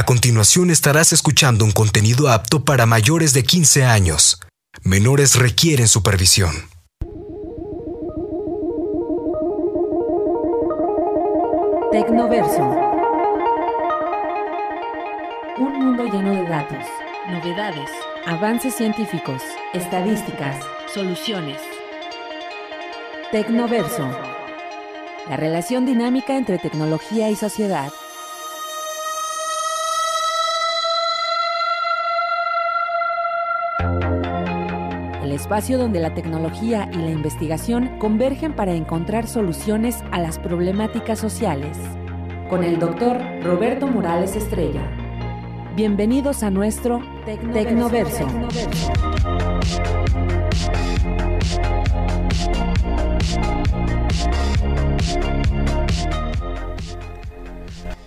A continuación estarás escuchando un contenido apto para mayores de 15 años. Menores requieren supervisión. Tecnoverso. Un mundo lleno de datos, novedades, avances científicos, estadísticas, soluciones. Tecnoverso. La relación dinámica entre tecnología y sociedad. Espacio donde la tecnología y la investigación convergen para encontrar soluciones a las problemáticas sociales. Con el doctor Roberto Morales Estrella. Bienvenidos a nuestro Tecnoverso.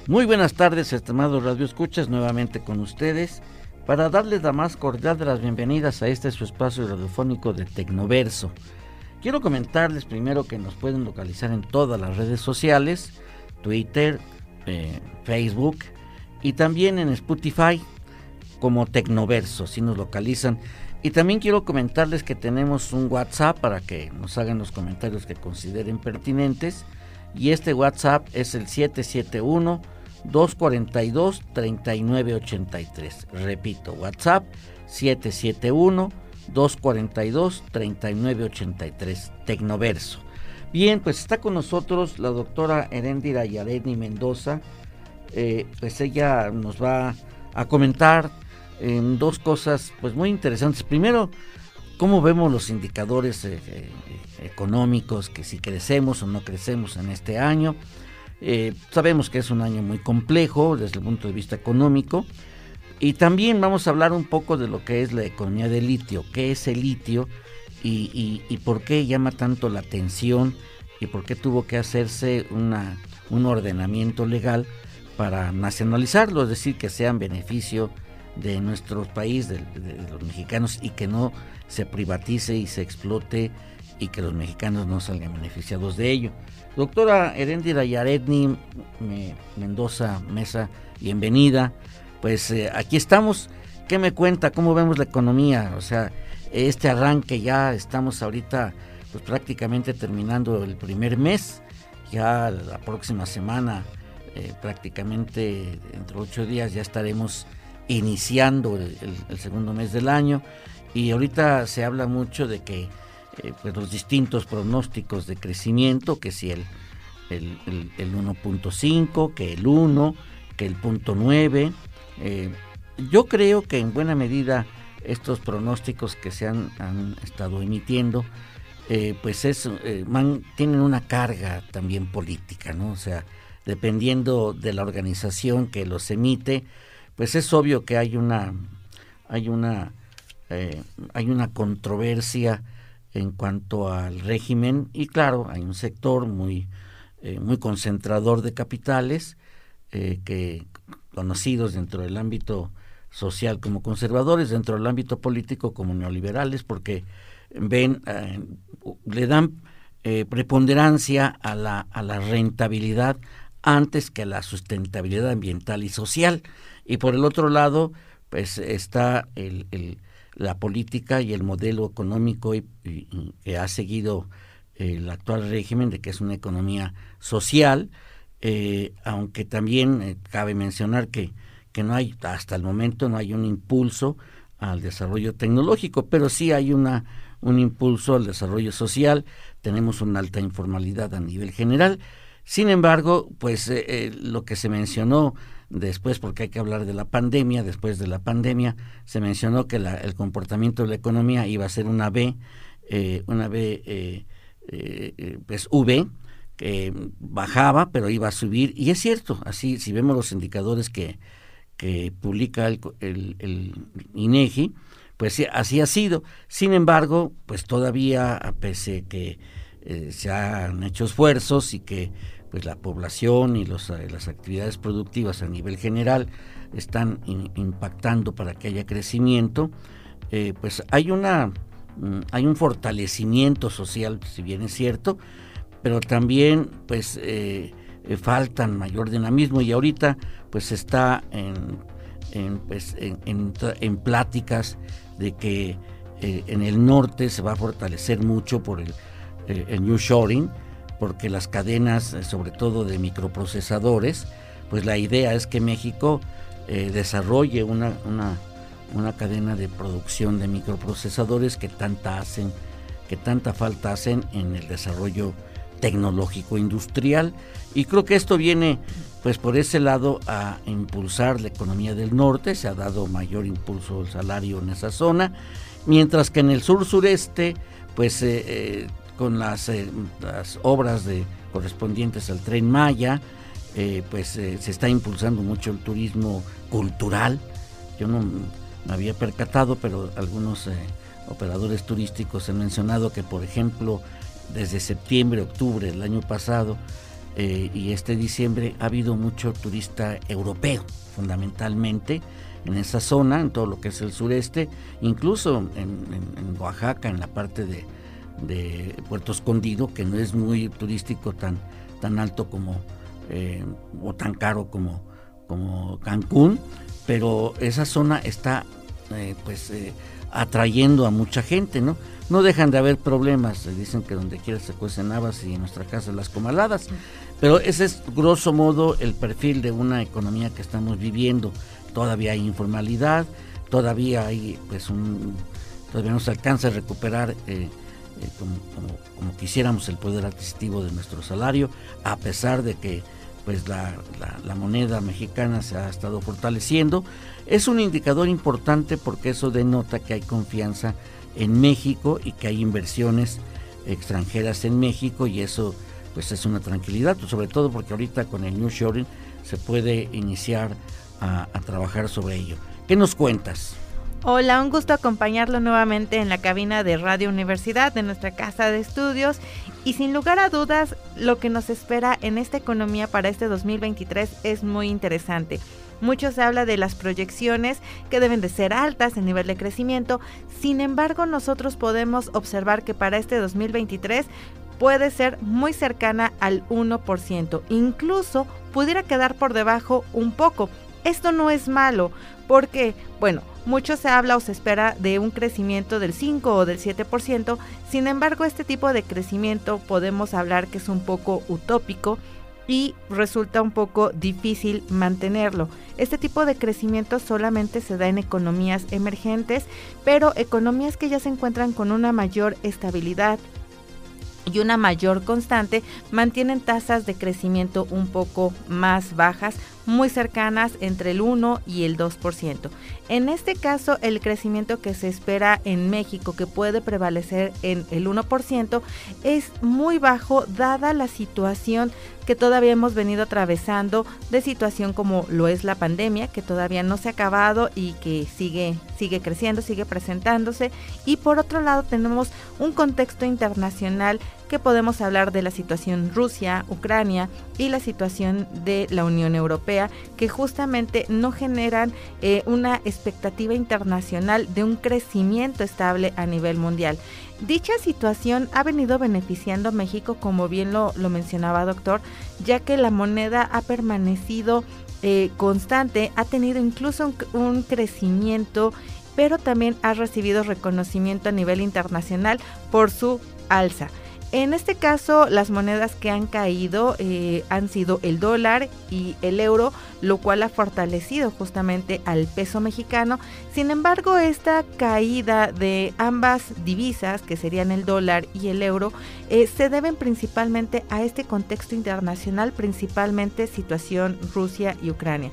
Muy buenas tardes, estimados Radio Escuchas, nuevamente con ustedes para darles la más cordial de las bienvenidas a este su espacio radiofónico de Tecnoverso. Quiero comentarles primero que nos pueden localizar en todas las redes sociales, Twitter, eh, Facebook y también en Spotify como Tecnoverso, si nos localizan. Y también quiero comentarles que tenemos un WhatsApp para que nos hagan los comentarios que consideren pertinentes. Y este WhatsApp es el 771 242 3983. Repito, WhatsApp 771 242 3983. Tecnoverso. Bien, pues está con nosotros la doctora Herendira Yareni Mendoza. Eh, pues ella nos va a comentar en dos cosas pues muy interesantes. Primero, cómo vemos los indicadores eh, eh, económicos, que si crecemos o no crecemos en este año. Eh, sabemos que es un año muy complejo desde el punto de vista económico. Y también vamos a hablar un poco de lo que es la economía del litio, qué es el litio y, por qué llama tanto la atención y por qué tuvo que hacerse una, un ordenamiento legal para nacionalizarlo, es decir, que sea en beneficio de nuestro país, de, los mexicanos, y que no se privatice y se explote y que los mexicanos no salgan beneficiados de ello. Doctora Erendira Yaretni Mendoza Mesa, bienvenida. Pues eh, aquí estamos. ¿Qué me cuenta? ¿Cómo vemos la economía? O sea, este arranque ya estamos ahorita pues prácticamente terminando el primer mes. Ya la próxima semana, eh, prácticamente entre ocho días, ya estaremos iniciando el segundo mes del año. Y ahorita se habla mucho de que eh, pues los distintos pronósticos de crecimiento, que si el, el, el, 1.5, que el 1, que el punto 9. Eh, yo creo que en buena medida estos pronósticos que se han, estado emitiendo, eh, pues es, tienen una carga también política, ¿no? O sea, dependiendo de la organización que los emite, pues es obvio que hay una, hay una, hay una controversia en cuanto al régimen y claro, hay un sector muy, eh, muy concentrador de capitales eh, que conocidos dentro del ámbito social como conservadores, dentro del ámbito político como neoliberales, porque ven, eh, le dan preponderancia a la, a la rentabilidad antes que a la sustentabilidad ambiental y social. Y por el otro lado, pues está el la política y el modelo económico que ha seguido el actual régimen de que es una economía social, eh, aunque también eh, cabe mencionar que, que no hay, hasta el momento no hay un impulso al desarrollo tecnológico, pero sí hay una, un impulso al desarrollo social, tenemos una alta informalidad a nivel general. Sin embargo, pues eh, lo que se mencionó después, porque hay que hablar de la pandemia, después de la pandemia se mencionó que el comportamiento de la economía iba a ser una B, eh, una B, eh, eh, pues V, que bajaba, pero iba a subir, y es cierto, así, si vemos los indicadores que, que publica el, el, INEGI, pues así ha sido. Sin embargo, pues todavía, pese que se han hecho esfuerzos y que pues la población y los, eh, las actividades productivas a nivel general están impactando para que haya crecimiento, eh, pues hay una mm, hay un fortalecimiento social, si bien es cierto, pero también pues eh, faltan mayor dinamismo y ahorita pues está en, pues, en, pláticas de que en el norte se va a fortalecer mucho por el, el New Shoring, porque las cadenas, sobre todo de microprocesadores, pues la idea es que México desarrolle una, una, una cadena de producción de microprocesadores que tanta hacen que tanta falta hacen en el desarrollo tecnológico industrial. Y creo que esto viene pues por ese lado a impulsar la economía del norte, se ha dado mayor impulso al salario en esa zona, mientras que en el sur sureste pues eh, eh, con las, eh, las, obras de, correspondientes al tren Maya pues se está impulsando mucho el turismo cultural, yo no me había percatado pero algunos operadores turísticos han mencionado que, por ejemplo, desde septiembre, octubre del año pasado eh, y este diciembre ha habido mucho turista europeo, fundamentalmente en esa zona, en todo lo que es el sureste, incluso en, Oaxaca, en la parte de, Puerto Escondido, que no es muy turístico tan, tan alto como eh, o tan caro como, como Cancún, pero esa zona está eh, pues atrayendo a mucha gente, ¿no? No dejan de haber problemas, dicen que donde quiera se cuecen habas y en nuestra casa las comaladas, pero ese es grosso modo el perfil de una economía que estamos viviendo. Todavía hay informalidad, todavía hay pues un todavía no se alcanza a recuperar eh, eh, como, como, quisiéramos el poder adquisitivo de nuestro salario, a pesar de que pues la, la, moneda mexicana se ha estado fortaleciendo. Es un indicador importante porque eso denota que hay confianza en México y que hay inversiones extranjeras en México y eso pues es una tranquilidad, sobre todo porque ahorita con el New Shoring se puede iniciar a, a trabajar sobre ello. ¿Qué nos cuentas? Hola, un gusto acompañarlo nuevamente en la cabina de Radio Universidad de nuestra casa de estudios y sin lugar a dudas lo que nos espera en esta economía para este 2023 es muy interesante. Mucho se habla de las proyecciones que deben de ser altas en nivel de crecimiento, sin embargo nosotros podemos observar que para este 2023 puede ser muy cercana al 1%, incluso pudiera quedar por debajo un poco. Esto no es malo, porque, bueno, mucho se habla o se espera de un crecimiento del 5 o del 7%, sin embargo este tipo de crecimiento podemos hablar que es un poco utópico y resulta un poco difícil mantenerlo. Este tipo de crecimiento solamente se da en economías emergentes, pero economías que ya se encuentran con una mayor estabilidad y una mayor constante mantienen tasas de crecimiento un poco más bajas muy cercanas entre el 1 y el 2%. En este caso, el crecimiento que se espera en México, que puede prevalecer en el 1%, es muy bajo dada la situación que todavía hemos venido atravesando de situación como lo es la pandemia, que todavía no se ha acabado y que sigue, sigue creciendo, sigue presentándose. Y por otro lado tenemos un contexto internacional que podemos hablar de la situación Rusia, Ucrania y la situación de la Unión Europea, que justamente no generan eh, una expectativa internacional de un crecimiento estable a nivel mundial. Dicha situación ha venido beneficiando a México, como bien lo, mencionaba doctor, ya que la moneda ha permanecido eh, constante, ha tenido incluso un crecimiento, pero también ha recibido reconocimiento a nivel internacional por su alza. En este caso, las monedas que han caído eh, han sido el dólar y el euro, lo cual ha fortalecido justamente al peso mexicano. Sin embargo, esta caída de ambas divisas, que serían el dólar y el euro, eh, se deben principalmente a este contexto internacional, principalmente situación Rusia y Ucrania.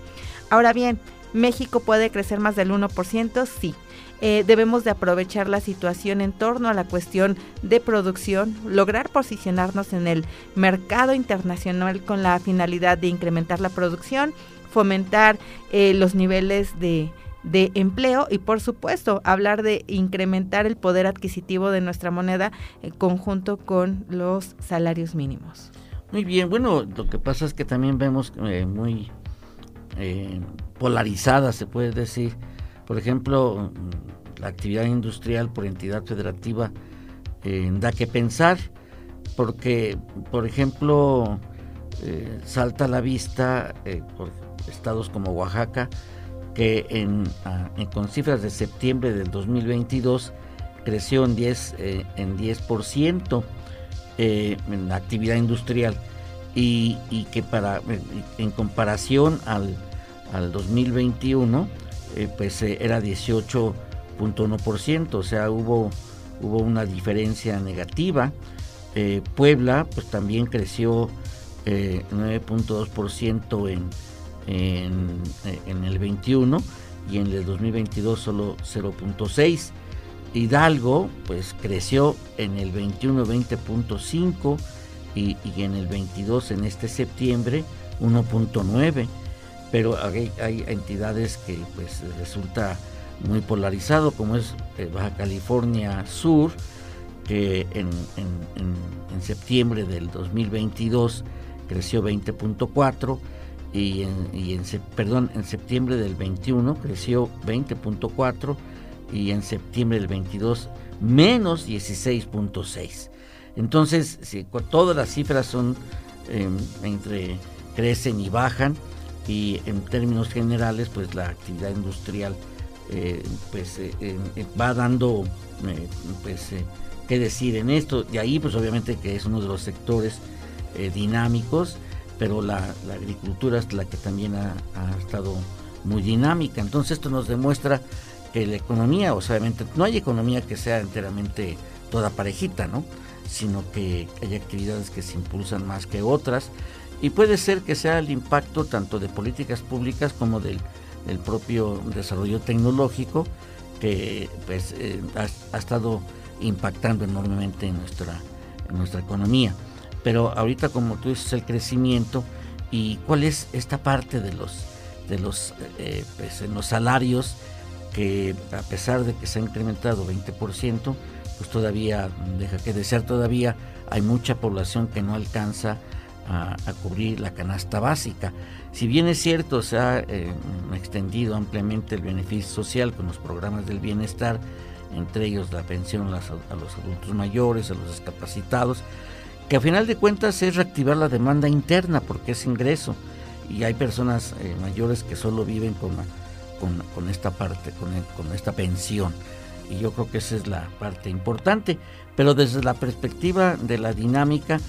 Ahora bien, ¿México puede crecer más del 1%? Sí. Eh, debemos de aprovechar la situación en torno a la cuestión de producción, lograr posicionarnos en el mercado internacional con la finalidad de incrementar la producción, fomentar eh, los niveles de, empleo y por supuesto hablar de incrementar el poder adquisitivo de nuestra moneda en conjunto con los salarios mínimos. Muy bien, bueno, lo que pasa es que también vemos eh, muy polarizada, se puede decir, por ejemplo, la actividad industrial por entidad federativa eh, da que pensar, porque, por ejemplo, eh, salta a la vista por estados como Oaxaca, que en, con cifras de septiembre del 2022 creció en 10%, en 10% en la actividad industrial. Y, que para en comparación al, al 2021 pues era 18.1%, o sea, hubo hubo una diferencia negativa. Eh, Puebla pues también creció 9.2% eh, en, en, el 21 y en el 2022 solo 0.6. Hidalgo pues creció en el 21 20.5 y, y, en el 22 en este septiembre 1.9 pero hay, entidades que pues resulta muy polarizado como es eh, Baja California Sur, que en, septiembre del 2022 creció 20.4 y, en, y en, perdón, en septiembre del 21 creció 20.4 y en septiembre del 22 menos 16.6. Entonces, todas las cifras son em, entre crecen y bajan y en términos generales, pues la actividad industrial eh, pues eh, va dando eh, pues qué decir en esto. De ahí pues obviamente que es uno de los sectores dinámicos, pero la, agricultura es la que también ha, estado muy dinámica. Entonces esto nos demuestra que la economía, o sea, obviamente no hay economía que sea enteramente toda parejita, ¿no? Sino que hay actividades que se impulsan más que otras y puede ser que sea el impacto tanto de políticas públicas como del el propio desarrollo tecnológico que pues, eh, ha, estado impactando enormemente en nuestra, en nuestra economía. Pero ahorita, como tú dices, el crecimiento y cuál es esta parte de los, de los, eh, pues, en los salarios que a pesar de que se ha incrementado 20%, pues todavía deja que desear, todavía hay mucha población que no alcanza a, cubrir la canasta básica. Si bien es cierto, se ha eh, extendido ampliamente el beneficio social con los programas del bienestar, entre ellos la pensión a, los adultos mayores, a los discapacitados, que a final de cuentas es reactivar la demanda interna porque es ingreso y hay personas eh, mayores que solo viven con, con, esta parte, con, con esta pensión. Y yo creo que esa es la parte importante, pero desde la perspectiva de la dinámica,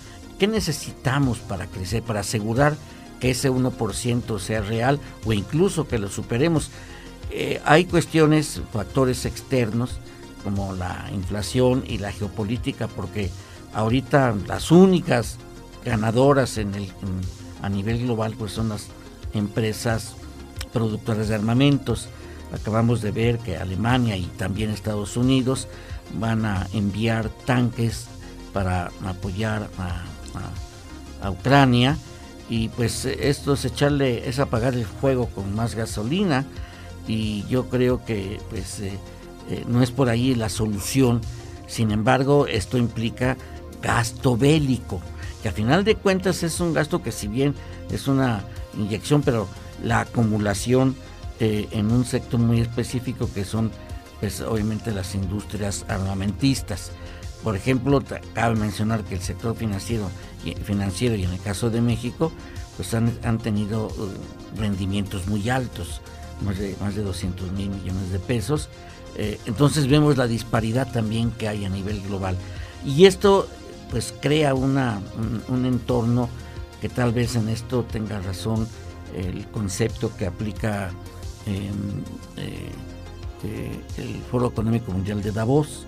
¿Qué necesitamos para crecer, para asegurar que ese 1% sea real o incluso que lo superemos? Eh, hay cuestiones, factores externos como la inflación y la geopolítica, porque ahorita las únicas ganadoras en el, a nivel global pues son las empresas productoras de armamentos. Acabamos de ver que Alemania y también Estados Unidos van a enviar tanques para apoyar a a, Ucrania y pues esto es echarle, es apagar el fuego con más gasolina y yo creo que pues eh, eh, no es por ahí la solución, sin embargo esto implica gasto bélico, que a final de cuentas es un gasto que si bien es una inyección, pero la acumulación eh, en un sector muy específico que son pues obviamente las industrias armamentistas. Por ejemplo, cabe mencionar que el sector financiero financiero y en el caso de México, pues han, tenido uh, rendimientos muy altos, más de, más de 200 mil millones de pesos. Eh, entonces vemos la disparidad también que hay a nivel global. Y esto pues crea una, un, entorno que tal vez en esto tenga razón el concepto que aplica em, eh, eh, el Foro Económico Mundial de Davos,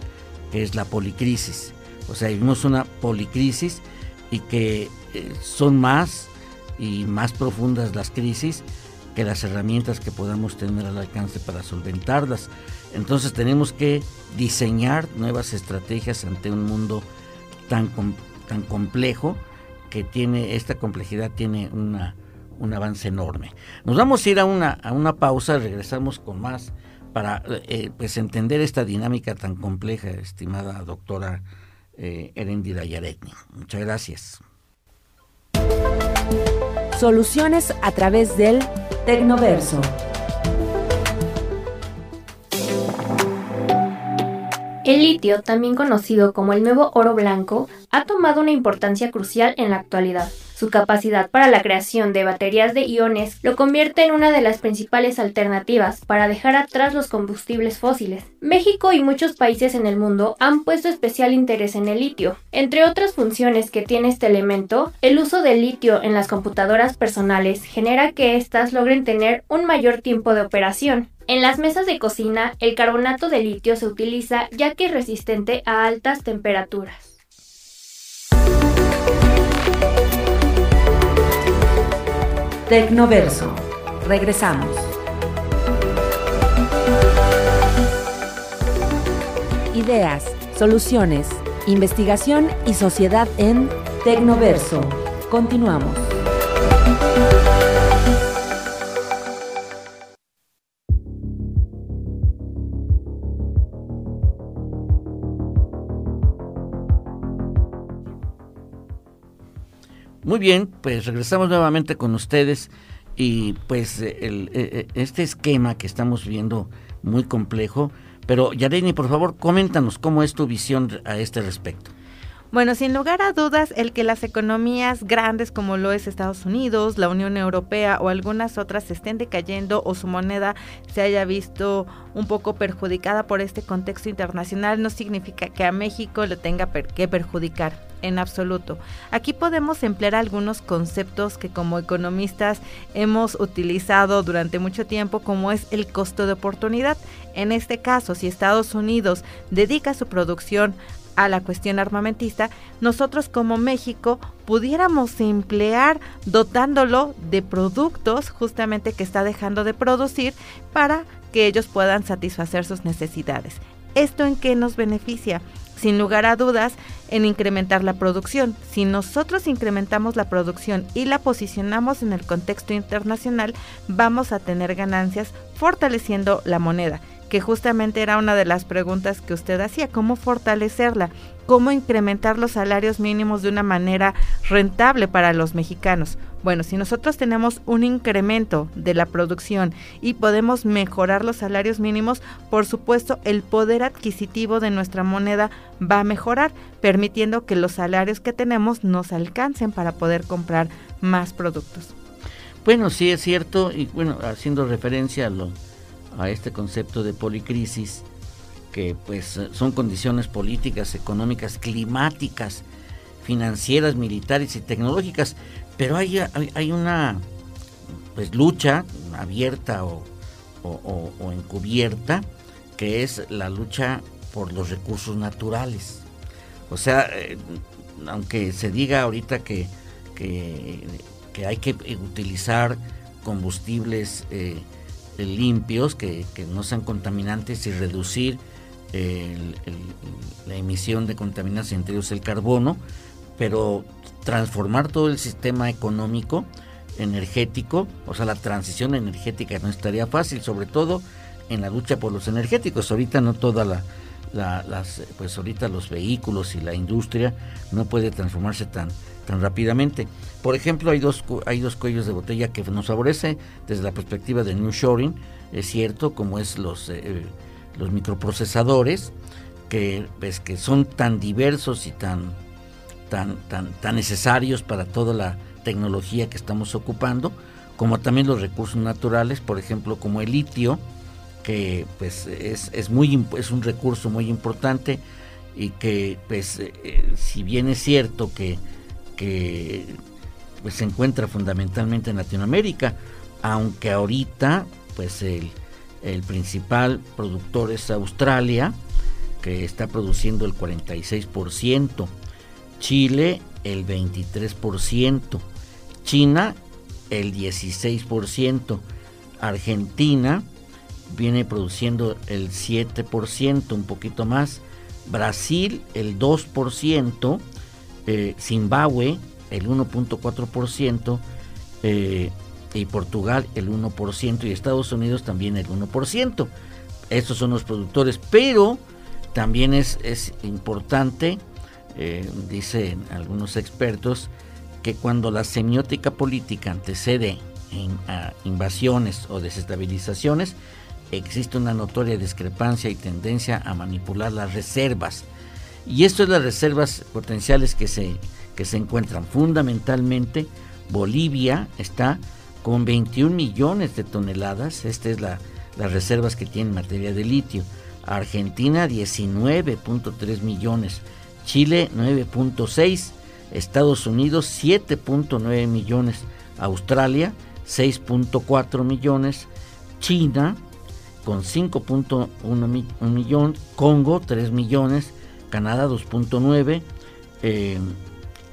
que es la policrisis. O sea, vivimos una policrisis y que eh, son más y más profundas las crisis que las herramientas que podamos tener al alcance para solventarlas. Entonces tenemos que diseñar nuevas estrategias ante un mundo tan, tan complejo que tiene, esta complejidad tiene una, un avance enorme. Nos vamos a ir a una, a una pausa, regresamos con más para eh, pues entender esta dinámica tan compleja, estimada doctora eh, Erendira Yaretni. Muchas gracias. Soluciones a través del Tecnoverso. El litio, también conocido como el nuevo oro blanco, ha tomado una importancia crucial en la actualidad Su capacidad para la creación de baterías de iones lo convierte en una de las principales alternativas para dejar atrás los combustibles fósiles. México y muchos países en el mundo han puesto especial interés en el litio. Entre otras funciones que tiene este elemento, el uso del litio en las computadoras personales genera que éstas logren tener un mayor tiempo de operación. En las mesas de cocina, el carbonato de litio se utiliza ya que es resistente a altas temperaturas. Tecnoverso. Regresamos. Ideas, soluciones, investigación y sociedad en Tecnoverso. Continuamos. Muy bien, pues regresamos nuevamente con ustedes y pues el, este esquema que estamos viendo muy complejo, pero Yareni, por favor, coméntanos cómo es tu visión a este respecto. Bueno, sin lugar a dudas, el que las economías grandes como lo es Estados Unidos, la Unión Europea o algunas otras estén decayendo o su moneda se haya visto un poco perjudicada por este contexto internacional no significa que a México lo tenga que perjudicar en absoluto. Aquí podemos emplear algunos conceptos que como economistas hemos utilizado durante mucho tiempo como es el costo de oportunidad. En este caso, si Estados Unidos dedica su producción a la cuestión armamentista, nosotros como México pudiéramos emplear dotándolo de productos justamente que está dejando de producir para que ellos puedan satisfacer sus necesidades. ¿Esto en qué nos beneficia? Sin lugar a dudas, en incrementar la producción. Si nosotros incrementamos la producción y la posicionamos en el contexto internacional, vamos a tener ganancias fortaleciendo la moneda que justamente era una de las preguntas que usted hacía, cómo fortalecerla, cómo incrementar los salarios mínimos de una manera rentable para los mexicanos. Bueno, si nosotros tenemos un incremento de la producción y podemos mejorar los salarios mínimos, por supuesto el poder adquisitivo de nuestra moneda va a mejorar, permitiendo que los salarios que tenemos nos alcancen para poder comprar más productos. Bueno, sí es cierto, y bueno, haciendo referencia a lo a este concepto de policrisis, que pues son condiciones políticas, económicas, climáticas, financieras, militares y tecnológicas, pero hay, hay, una pues lucha abierta o, encubierta, que es la lucha por los recursos naturales. O sea, eh, aunque se diga ahorita que, que, hay que utilizar combustibles eh, limpios, que, no sean contaminantes y reducir la emisión de contaminantes, entre ellos el carbono, pero transformar todo el sistema económico, energético, o sea, la transición energética no estaría fácil, sobre todo en la lucha por los energéticos. Ahorita no toda la, las, pues ahorita los vehículos y la industria no puede transformarse tan, tan rápidamente. Por ejemplo, hay dos, hay dos cuellos de botella que nos favorece desde la perspectiva de New Shoring, es cierto, como es los, eh, los microprocesadores, que, pues, que son tan diversos y tan, tan, tan, tan necesarios para toda la tecnología que estamos ocupando, como también los recursos naturales, por ejemplo, como el litio, que pues es, es, muy, es un recurso muy importante y que pues eh, si bien es cierto que que pues, se encuentra fundamentalmente en Latinoamérica, aunque ahorita pues el, principal productor es Australia, que está produciendo el 46%, Chile el 23%, China el 16%, Argentina viene produciendo el 7%, un poquito más, Brasil el 2%, eh, Zimbabue el 1.4%, eh, y Portugal el 1% y Estados Unidos también el 1%. Estos son los productores, pero también es, importante, eh, dicen algunos expertos, que cuando la semiótica política antecede en, a invasiones o desestabilizaciones, existe una notoria discrepancia y tendencia a manipular las reservas y esto es las reservas potenciales que se, que se encuentran. Fundamentalmente. Bolivia está con 21 millones de toneladas, esta es la, las reservas que tiene en materia de litio. Argentina 19.3 millones, Chile 9.6, Estados Unidos 7.9 millones, Australia 6.4 millones, China con 5.1 millón, Congo 3 millones, Canadá 2.9, eh,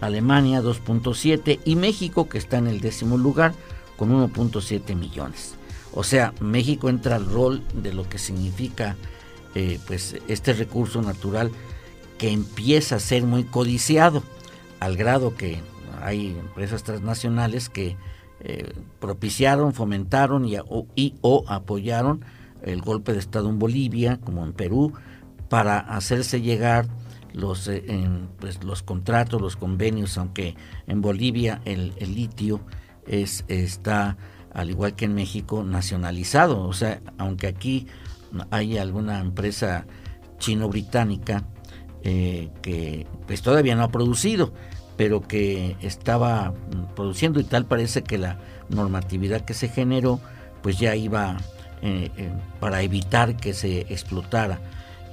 Alemania 2.7 y México que está en el décimo lugar con 1.7 millones. O sea, México entra al rol de lo que significa eh, pues este recurso natural que empieza a ser muy codiciado al grado que hay empresas transnacionales que eh, propiciaron, fomentaron y, o, apoyaron el golpe de Estado en Bolivia, como en Perú, para hacerse llegar los, eh, pues, los contratos, los convenios, aunque en Bolivia el, litio es, está, al igual que en México, nacionalizado. O sea, aunque aquí hay alguna empresa chino-británica eh, que pues todavía no ha producido, pero que estaba produciendo y tal parece que la normatividad que se generó pues ya iba eh, eh, para evitar que se explotara.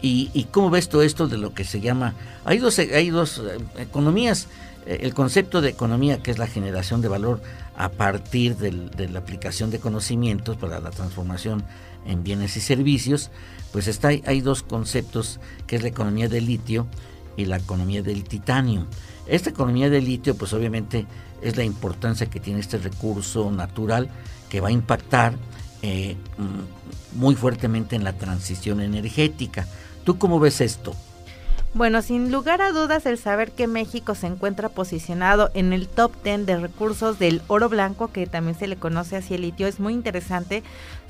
¿Y, cómo ves todo esto de lo que se llama? Hay dos, hay dos eh, economías. el concepto de economía, que es la generación de valor a partir de la aplicación de conocimientos para la transformación en bienes y servicios, pues está, hay dos conceptos, que es la economía del litio y la economía del titanio. Esta economía del litio, pues obviamente es la importancia que tiene este recurso natural que va a impactar eh, mm, muy fuertemente en la transición energética. ¿Tú cómo ves esto? Bueno, sin lugar a dudas, el saber que México se encuentra posicionado en el top 10 de recursos del oro blanco, que también se le conoce así el litio, es muy interesante,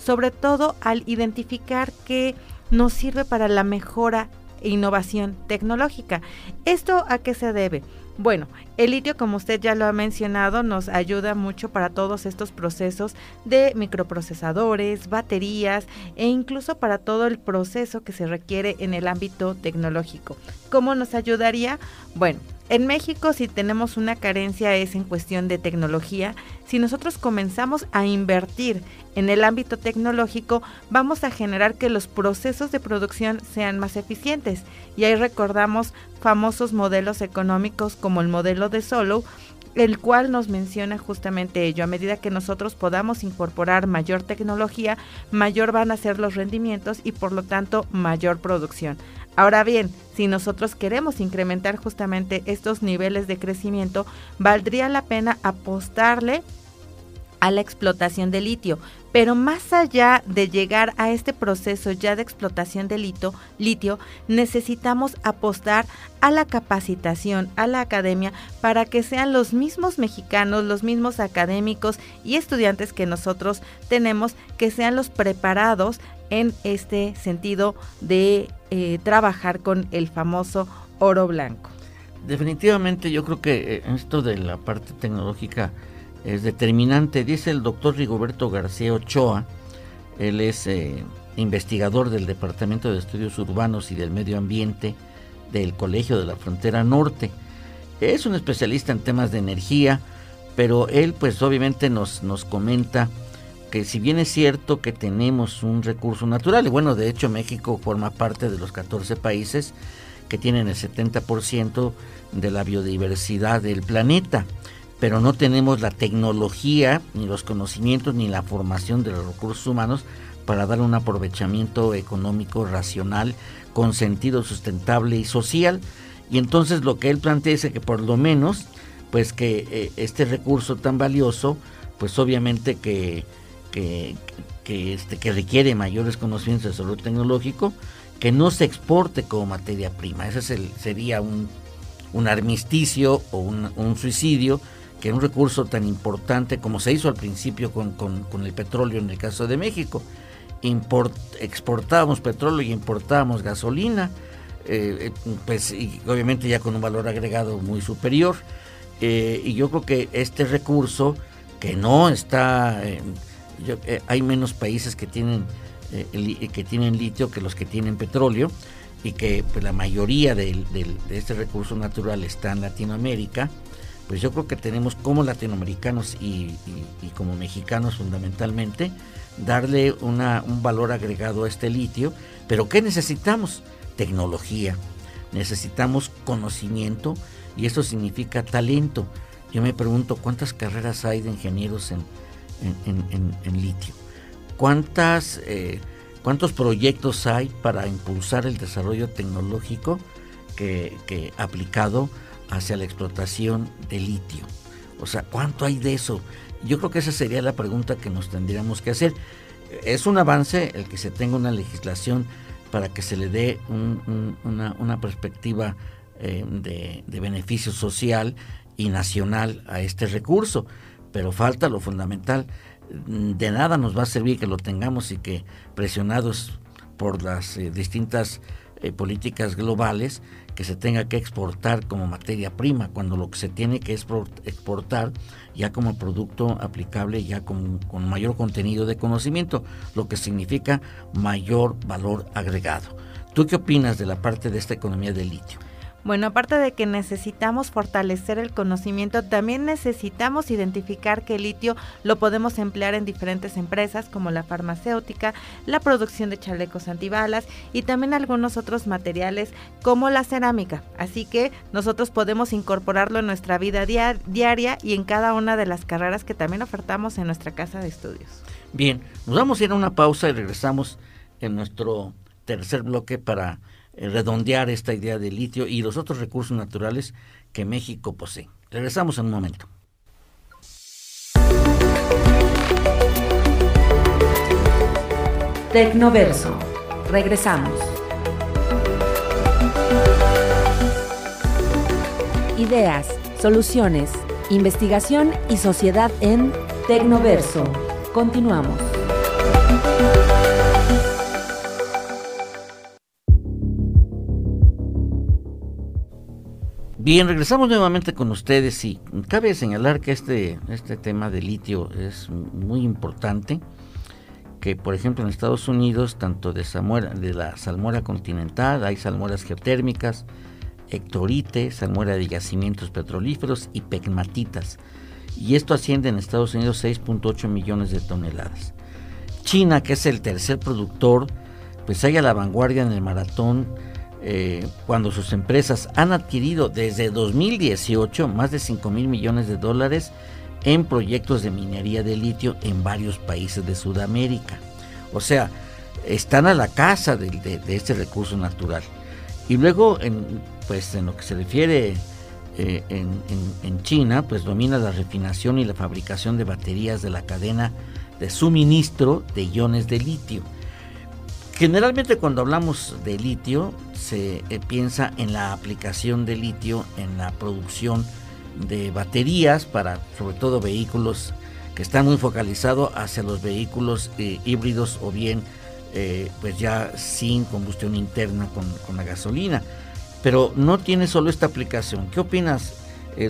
sobre todo al identificar que nos sirve para la mejora innovación tecnológica. ¿Esto a qué se debe? Bueno, el litio, como usted ya lo ha mencionado, nos ayuda mucho para todos estos procesos de microprocesadores, baterías e incluso para todo el proceso que se requiere en el ámbito tecnológico. ¿Cómo nos ayudaría? Bueno, en México si tenemos una carencia es en cuestión de tecnología. Si nosotros comenzamos a invertir en el ámbito tecnológico, vamos a generar que los procesos de producción sean más eficientes. Y ahí recordamos famosos modelos económicos como el modelo de Solo, el cual nos menciona justamente ello. A medida que nosotros podamos incorporar mayor tecnología, mayor van a ser los rendimientos y por lo tanto mayor producción. Ahora bien, si nosotros queremos incrementar justamente estos niveles de crecimiento, valdría la pena apostarle a la explotación de litio. Pero más allá de llegar a este proceso ya de explotación de litio, litio, necesitamos apostar a la capacitación, a la academia, para que sean los mismos mexicanos, los mismos académicos y estudiantes que nosotros tenemos, que sean los preparados en este sentido de eh, trabajar con el famoso oro blanco. Definitivamente yo creo que eh, esto de la parte tecnológica es determinante, dice el doctor Rigoberto García Ochoa, él es eh, investigador del Departamento de Estudios Urbanos y del Medio Ambiente del Colegio de la Frontera Norte. Es un especialista en temas de energía, pero él pues obviamente nos, nos comenta que si bien es cierto que tenemos un recurso natural, y bueno, de hecho México forma parte de los 14 países que tienen el 70% de la biodiversidad del planeta, pero no tenemos la tecnología, ni los conocimientos, ni la formación de los recursos humanos para dar un aprovechamiento económico racional, con sentido sustentable y social. Y entonces lo que él plantea es que por lo menos, pues que eh, este recurso tan valioso, pues obviamente que que, este, que requiere mayores conocimientos de salud tecnológico, que no se exporte como materia prima. Ese sería un, armisticio o un, suicidio, que un recurso tan importante como se hizo al principio con, el petróleo en el caso de México. exportábamos petróleo y importábamos gasolina, eh, eh, pues y obviamente ya con un valor agregado muy superior. Eh, y yo creo que este recurso que no está hay menos países que tienen, eh, que tienen litio que los que tienen petróleo. y que pues, la mayoría de este recurso natural está en Latinoamérica, pues yo creo que tenemos como latinoamericanos y, como mexicanos fundamentalmente darle una, un valor agregado a este litio. Pero ¿qué necesitamos? Tecnología, necesitamos conocimiento y eso significa talento. Yo me pregunto cuántas carreras hay de ingenieros en, en, litio, cuántas, eh, cuántos proyectos hay para impulsar el desarrollo tecnológico que, aplicado hacia la explotación de litio. O sea, ¿cuánto hay de eso? Yo creo que esa sería la pregunta que nos tendríamos que hacer. Es un avance el que se tenga una legislación para que se le dé una, perspectiva eh, de, beneficio social y nacional a este recurso, pero falta lo fundamental. De nada nos va a servir que lo tengamos y que presionados por las eh, distintas eh, políticas globales que se tenga que exportar como materia prima, cuando lo que se tiene que exportar ya como producto aplicable, ya con, con mayor contenido de conocimiento, lo que significa mayor valor agregado. ¿Tú qué opinas de la parte de esta economía del litio? Bueno, aparte de que necesitamos fortalecer el conocimiento, también necesitamos identificar que el litio lo podemos emplear en diferentes empresas como la farmacéutica, la producción de chalecos antibalas y también algunos otros materiales como la cerámica. Así que nosotros podemos incorporarlo en nuestra vida diaria y en cada una de las carreras que también ofertamos en nuestra casa de estudios. Bien, nos vamos a ir a una pausa y regresamos en nuestro tercer bloque para redondear esta idea del litio y los otros recursos naturales que México posee. Regresamos en un momento. Tecnoverso. Regresamos. Ideas, soluciones, investigación y sociedad en Tecnoverso. Continuamos. Bien, regresamos nuevamente con ustedes y cabe señalar que este, este tema de litio es muy importante, que por ejemplo en Estados Unidos, tanto de, de la salmuera continental, hay salmueras geotérmicas, hectorite, salmuera de yacimientos petrolíferos y pegmatitas, y esto asciende en Estados Unidos 6.8 millones de toneladas. China, que es el tercer productor, pues hay a la vanguardia en el maratón eh, cuando sus empresas han adquirido desde 2018 más de 5 mil millones de dólares en proyectos de minería de litio en varios países de Sudamérica. O sea, están a la casa de, este recurso natural. Y luego, en, pues en lo que se refiere eh, en, China, pues domina la refinación y la fabricación de baterías de la cadena de suministro de iones de litio. Generalmente cuando hablamos de litio se eh, piensa en la aplicación de litio en la producción de baterías para sobre todo vehículos que están muy focalizados hacia los vehículos eh, híbridos o bien eh, pues ya sin combustión interna con, con, la gasolina. Pero no tiene solo esta aplicación. ¿Qué opinas,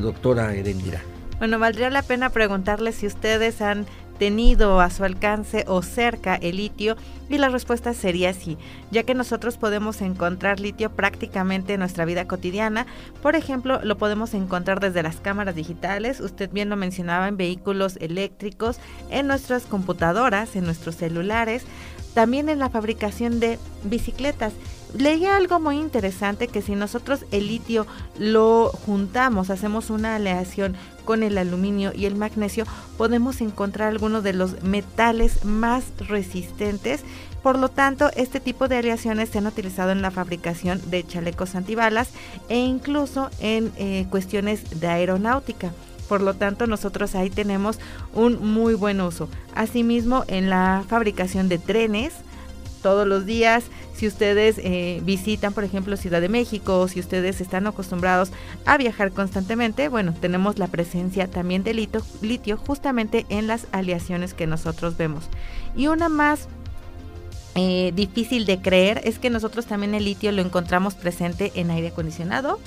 doctora Erendira? Bueno, valdría la pena preguntarle si ustedes han tenido a su alcance o cerca el litio? Y la respuesta sería sí, ya que nosotros podemos encontrar litio prácticamente en nuestra vida cotidiana. Por ejemplo, lo podemos encontrar desde las cámaras digitales, usted bien lo mencionaba, en vehículos eléctricos, en nuestras computadoras, en nuestros celulares, también en la fabricación de bicicletas. Leí algo muy interesante que si nosotros el litio lo juntamos, hacemos una aleación con el aluminio y el magnesio, podemos encontrar algunos de los metales más resistentes. Por lo tanto, este tipo de aleaciones se han utilizado en la fabricación de chalecos antibalas e incluso en eh, cuestiones de aeronáutica. Por lo tanto, nosotros ahí tenemos un muy buen uso. Asimismo, en la fabricación de trenes, todos los días. Si ustedes eh, visitan, por ejemplo, Ciudad de México, si ustedes están acostumbrados a viajar constantemente, bueno, tenemos la presencia también de litio, justamente en las aleaciones que nosotros vemos. Y una más eh, difícil de creer es que nosotros también el litio lo encontramos presente en aire acondicionado,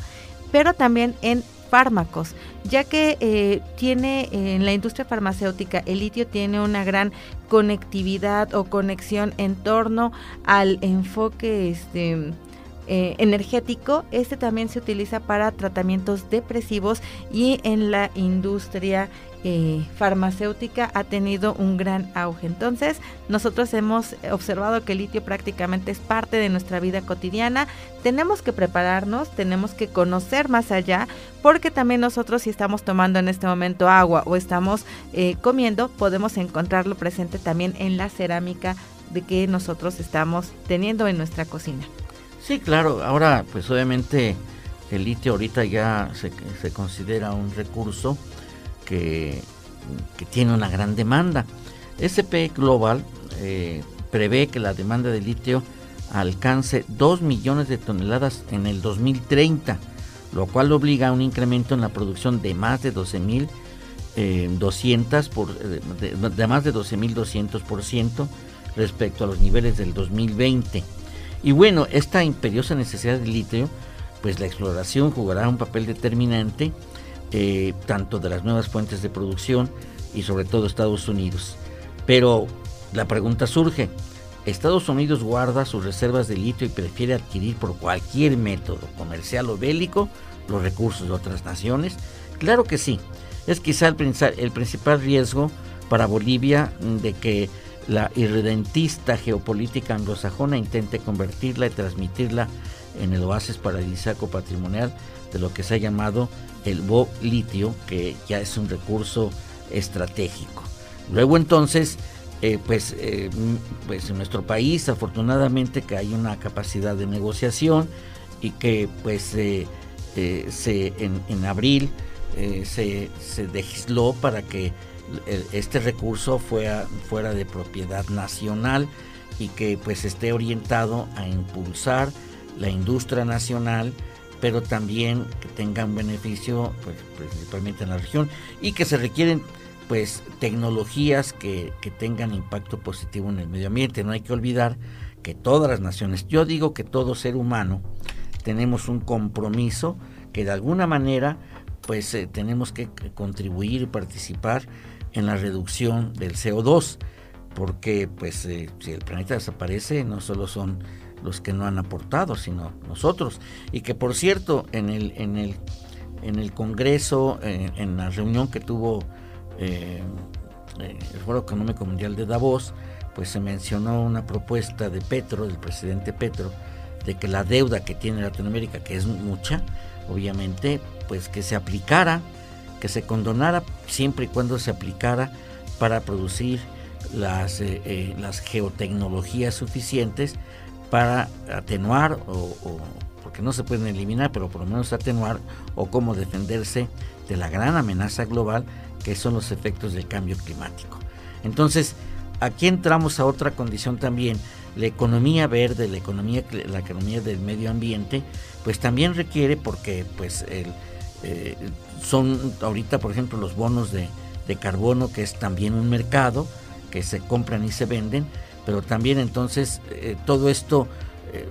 pero también en fármacos, ya que eh, tiene en la industria farmacéutica el litio tiene una gran conectividad o conexión en torno al enfoque este eh, energético, este también se utiliza para tratamientos depresivos y en la industria eh, farmacéutica ha tenido un gran auge. Entonces, nosotros hemos observado que el litio prácticamente es parte de nuestra vida cotidiana. Tenemos que prepararnos, tenemos que conocer más allá, porque también nosotros si estamos tomando en este momento agua o estamos eh, comiendo, podemos encontrarlo presente también en la cerámica de que nosotros estamos teniendo en nuestra cocina. Sí, claro. Ahora, pues obviamente el litio ahorita ya se, se considera un recurso que, tiene una gran demanda. SP Global eh, prevé que la demanda de litio alcance 2 millones de toneladas en el 2030, lo cual obliga a un incremento en la producción de más de 12.200 eh, por eh, de, de, más de 12.200% respecto a los niveles del 2020. Y bueno, esta imperiosa necesidad de litio, pues la exploración jugará un papel determinante eh, tanto de las nuevas fuentes de producción y sobre todo Estados Unidos. Pero la pregunta surge, ¿Estados Unidos guarda sus reservas de litio y prefiere adquirir por cualquier método, comercial o bélico, los recursos de otras naciones? Claro que sí. Es quizá el, el principal riesgo para Bolivia de que la irredentista geopolítica anglosajona intente convertirla y transmitirla en el oasis paradisíaco patrimonial de lo que se ha llamado el litio, que ya es un recurso estratégico. Luego entonces, eh, pues, eh, pues en nuestro país afortunadamente que hay una capacidad de negociación y que pues eh, se, en, abril se, se, legisló para que este recurso fuera, fuera de propiedad nacional y que pues esté orientado a impulsar la industria nacional pero también que tengan beneficio pues, principalmente en la región y que se requieren pues tecnologías que, que, tengan impacto positivo en el medio ambiente. No hay que olvidar que todas las naciones, yo digo que todo ser humano, tenemos un compromiso que de alguna manera pues eh, tenemos que contribuir y participar en la reducción del CO2, porque pues eh, si el planeta desaparece no solo son los que no han aportado, sino nosotros. Y que por cierto, en el, en el, en el Congreso, en, la reunión que tuvo eh, eh, el Foro Económico Mundial de Davos, pues se mencionó una propuesta de Petro, del presidente Petro, de que la deuda que tiene Latinoamérica, que es mucha, obviamente, pues que se aplicara, que se condonara siempre y cuando se aplicara para producir las, eh, las geotecnologías suficientes para atenuar o, porque no se pueden eliminar, pero por lo menos atenuar o cómo defenderse de la gran amenaza global que son los efectos del cambio climático. Entonces, aquí entramos a otra condición también, la economía verde, la economía, la economía del medio ambiente, pues también requiere porque pues eh, son ahorita por ejemplo los bonos de, de carbono que es también un mercado que se compran y se venden, pero también entonces eh, todo esto, eh,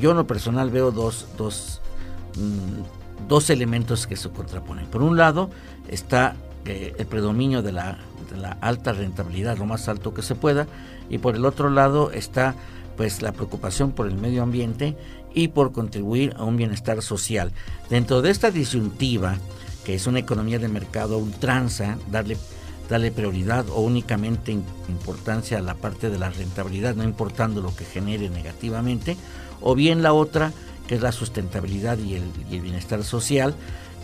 yo en lo personal veo dos, dos, mm, dos elementos que se contraponen. Por un lado está eh, el predominio de la, de la alta rentabilidad, lo más alto que se pueda, y por el otro lado está pues la preocupación por el medio ambiente y por contribuir a un bienestar social. Dentro de esta disyuntiva, que es una economía de mercado ultranza, darle darle prioridad o únicamente importancia a la parte de la rentabilidad, no importando lo que genere negativamente, o bien la otra, que es la sustentabilidad y el, bienestar social,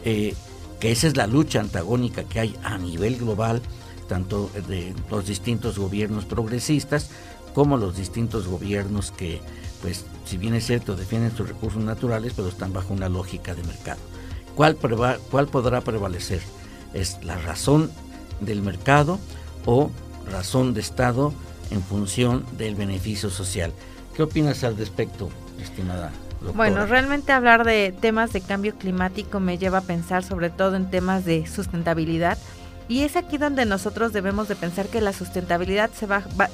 eh, que esa es la lucha antagónica que hay a nivel global, tanto de los distintos gobiernos progresistas como los distintos gobiernos que, pues, si bien es cierto, defienden sus recursos naturales, pero están bajo una lógica de mercado. ¿Cuál, cuál podrá prevalecer? Es la razón del mercado o razón de Estado en función del beneficio social. ¿Qué opinas al respecto, estimada? Doctora? Bueno, realmente hablar de temas de cambio climático me lleva a pensar sobre todo en temas de sustentabilidad Y es aquí donde nosotros debemos de pensar que la sustentabilidad se,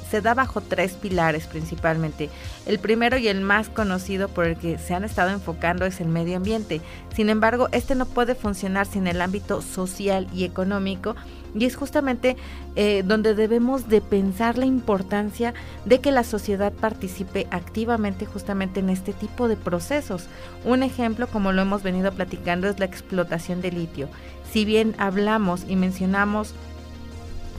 se da bajo tres pilares principalmente. El primero y el más conocido por el que se han estado enfocando es el medio ambiente. Sin embargo, este no puede funcionar sin el ámbito social y económico y es justamente eh, donde debemos de pensar la importancia de que la sociedad participe activamente justamente en este tipo de procesos. Un ejemplo, como lo hemos venido platicando, es la explotación de litio. Si bien hablamos y mencionamos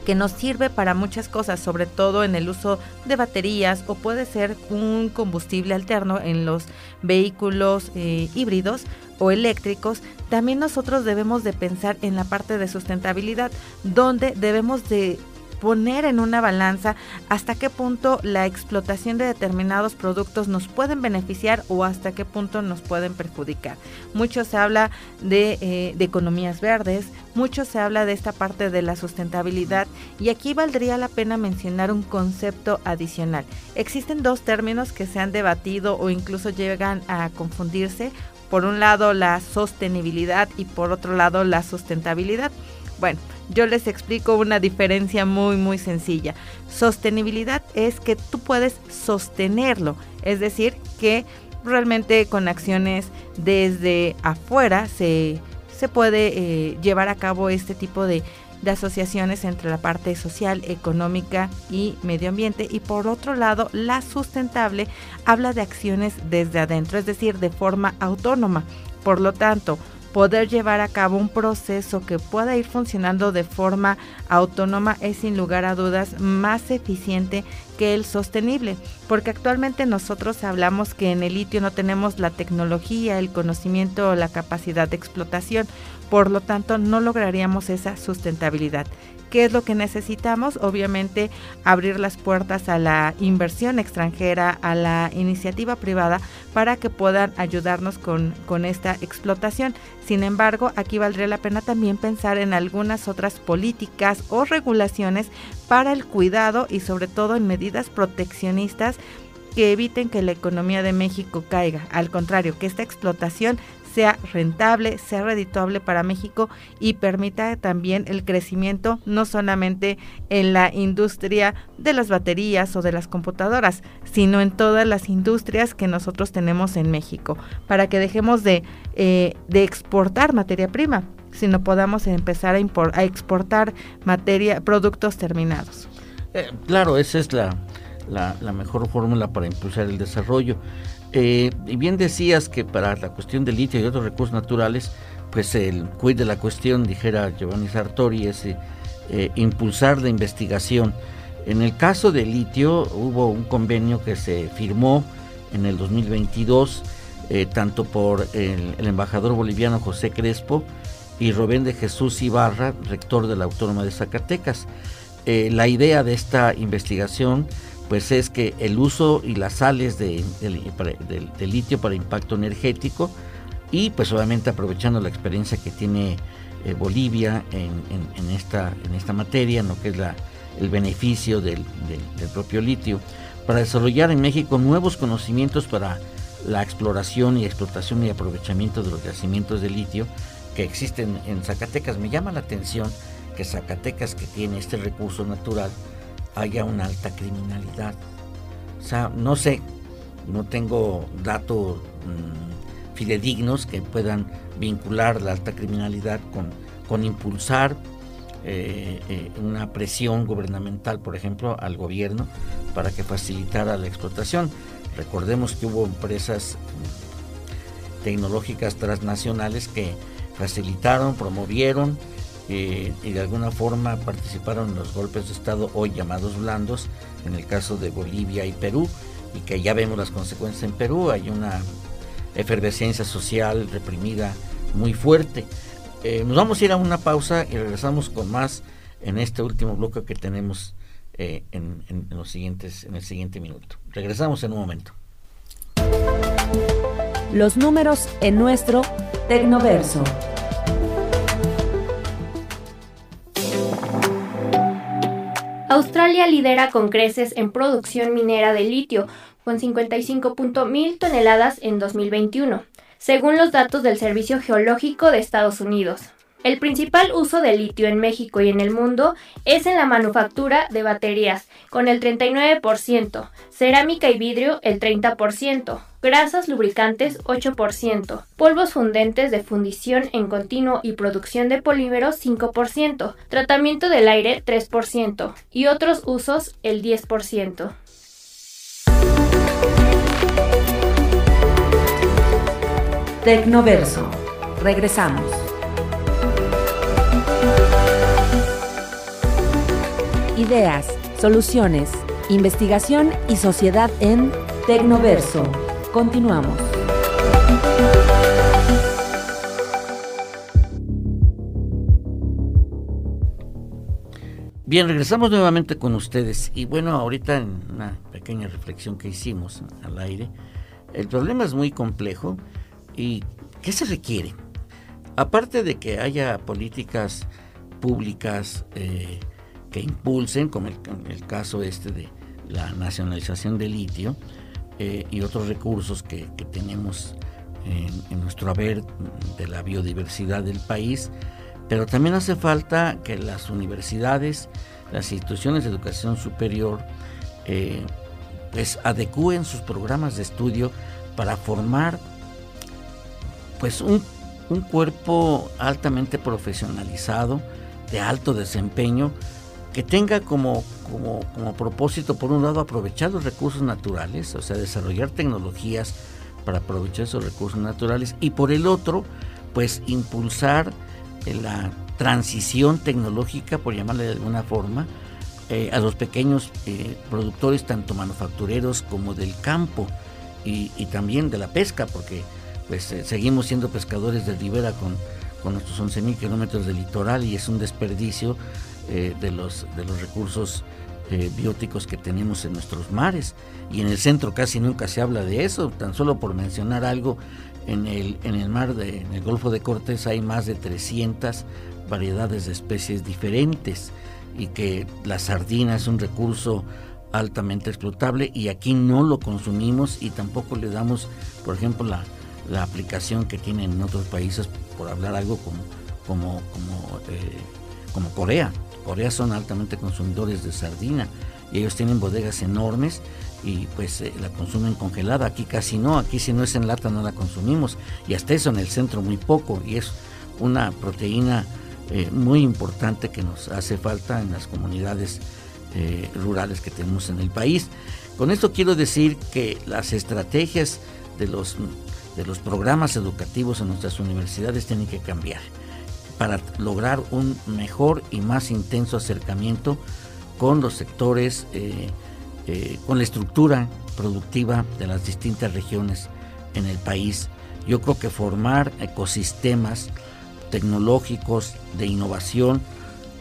que nos sirve para muchas cosas, sobre todo en el uso de baterías o puede ser un combustible alterno en los vehículos eh, híbridos o eléctricos, también nosotros debemos de pensar en la parte de sustentabilidad, donde debemos de poner en una balanza hasta qué punto la explotación de determinados productos nos pueden beneficiar o hasta qué punto nos pueden perjudicar. Mucho se habla de, eh, de economías verdes, mucho se habla de esta parte de la sustentabilidad y aquí valdría la pena mencionar un concepto adicional. Existen dos términos que se han debatido o incluso llegan a confundirse. Por un lado la sostenibilidad y por otro lado la sustentabilidad. Bueno, yo les explico una diferencia muy muy sencilla. Sostenibilidad es que tú puedes sostenerlo, es decir, que realmente con acciones desde afuera se, se puede eh, llevar a cabo este tipo de, de asociaciones entre la parte social, económica y medio ambiente. Y por otro lado, la sustentable habla de acciones desde adentro, es decir, de forma autónoma. Por lo tanto, poder llevar a cabo un proceso que pueda ir funcionando de forma autónoma es sin lugar a dudas más eficiente que el sostenible, porque actualmente nosotros hablamos que en el litio no tenemos la tecnología, el conocimiento o la capacidad de explotación, por lo tanto no lograríamos esa sustentabilidad. ¿Qué es lo que necesitamos? Obviamente abrir las puertas a la inversión extranjera, a la iniciativa privada, para que puedan ayudarnos con, con esta explotación. Sin embargo, aquí valdría la pena también pensar en algunas otras políticas o regulaciones para el cuidado y sobre todo en medidas proteccionistas que eviten que la economía de México caiga. Al contrario, que esta explotación sea rentable, sea redituable para México y permita también el crecimiento no solamente en la industria de las baterías o de las computadoras, sino en todas las industrias que nosotros tenemos en México, para que dejemos de, eh, de exportar materia prima, sino podamos empezar a, a exportar materia, productos terminados. Eh, claro, esa es la, la, la mejor fórmula para impulsar el desarrollo. Eh, y bien decías que para la cuestión del litio y otros recursos naturales, pues el cuid de la cuestión, dijera Giovanni Sartori, es eh, eh, impulsar la investigación. En el caso del litio hubo un convenio que se firmó en el 2022, tanto por el, embajador boliviano José Crespo y Rubén de Jesús Ibarra, rector de la Autónoma de Zacatecas. la idea de esta investigación pues es que el uso y las sales de, litio para impacto energético y pues obviamente aprovechando la experiencia que tiene eh, Bolivia en, esta, materia, en lo que es la, el beneficio del, propio litio, para desarrollar en México nuevos conocimientos para la exploración y explotación y aprovechamiento de los yacimientos de litio que existen en Zacatecas. Me llama la atención que Zacatecas, que tiene este recurso natural, haya una alta criminalidad. O sea, no sé, no tengo datos mm, fidedignos que puedan vincular la alta criminalidad con, con impulsar eh, eh, una presión gubernamental, por ejemplo, al gobierno para que facilitara la explotación. Recordemos que hubo empresas tecnológicas transnacionales que facilitaron, promovieron, y de alguna forma participaron en los golpes de Estado hoy llamados blandos, en el caso de Bolivia y Perú, y que ya vemos las consecuencias en Perú, hay una efervescencia social reprimida muy fuerte. Eh, nos vamos a ir a una pausa y regresamos con más en este último bloque que tenemos eh, en, los siguientes, en el siguiente minuto. Regresamos en un momento. Los números en nuestro Tecnoverso. Australia lidera con creces en producción minera de litio, con 55.000 toneladas en 2021, según los datos del Servicio Geológico de Estados Unidos. El principal uso de litio en México y en el mundo es en la manufactura de baterías, con el 39%, cerámica y vidrio el 30%, grasas lubricantes 8%, polvos fundentes de fundición en continuo y producción de polímeros 5%, tratamiento del aire 3% y otros usos el 10%. Tecnoverso. Regresamos. Ideas, soluciones, investigación y sociedad en Tecnoverso. Continuamos. Bien, regresamos nuevamente con ustedes y bueno, ahorita en una pequeña reflexión que hicimos al aire, el problema es muy complejo y ¿qué se requiere? Aparte de que haya políticas públicas eh, que impulsen, como el, el, caso este de la nacionalización del litio eh, y otros recursos que, tenemos en, en, nuestro haber de la biodiversidad del país, pero también hace falta que las universidades, las instituciones de educación superior, eh, pues adecúen sus programas de estudio para formar pues un, un cuerpo altamente profesionalizado, de alto desempeño, que tenga como, como, como, propósito, por un lado, aprovechar los recursos naturales, o sea, desarrollar tecnologías para aprovechar esos recursos naturales, y por el otro, pues impulsar la transición tecnológica, por llamarle de alguna forma, eh, a los pequeños eh, productores, tanto manufactureros como del campo y, también de la pesca, porque pues eh, seguimos siendo pescadores de ribera con, con nuestros 11.000 kilómetros de litoral y es un desperdicio eh, de, los, de los recursos eh, bióticos que tenemos en nuestros mares. Y en el centro casi nunca se habla de eso, tan solo por mencionar algo, en el, en el mar, de, en el Golfo de Cortés hay más de 300 variedades de especies diferentes y que la sardina es un recurso altamente explotable y aquí no lo consumimos y tampoco le damos, por ejemplo, la, la aplicación que tienen en otros países, por hablar algo como, como, como, eh, como Corea. Corea son altamente consumidores de sardina y ellos tienen bodegas enormes y pues eh, la consumen congelada. Aquí casi no, aquí si no es en lata no la consumimos y hasta eso en el centro muy poco y es una proteína eh, muy importante que nos hace falta en las comunidades eh, rurales que tenemos en el país. Con esto quiero decir que las estrategias de los, de los programas educativos en nuestras universidades tienen que cambiar para lograr un mejor y más intenso acercamiento con los sectores, eh, eh, con la estructura productiva de las distintas regiones en el país. Yo creo que formar ecosistemas tecnológicos de innovación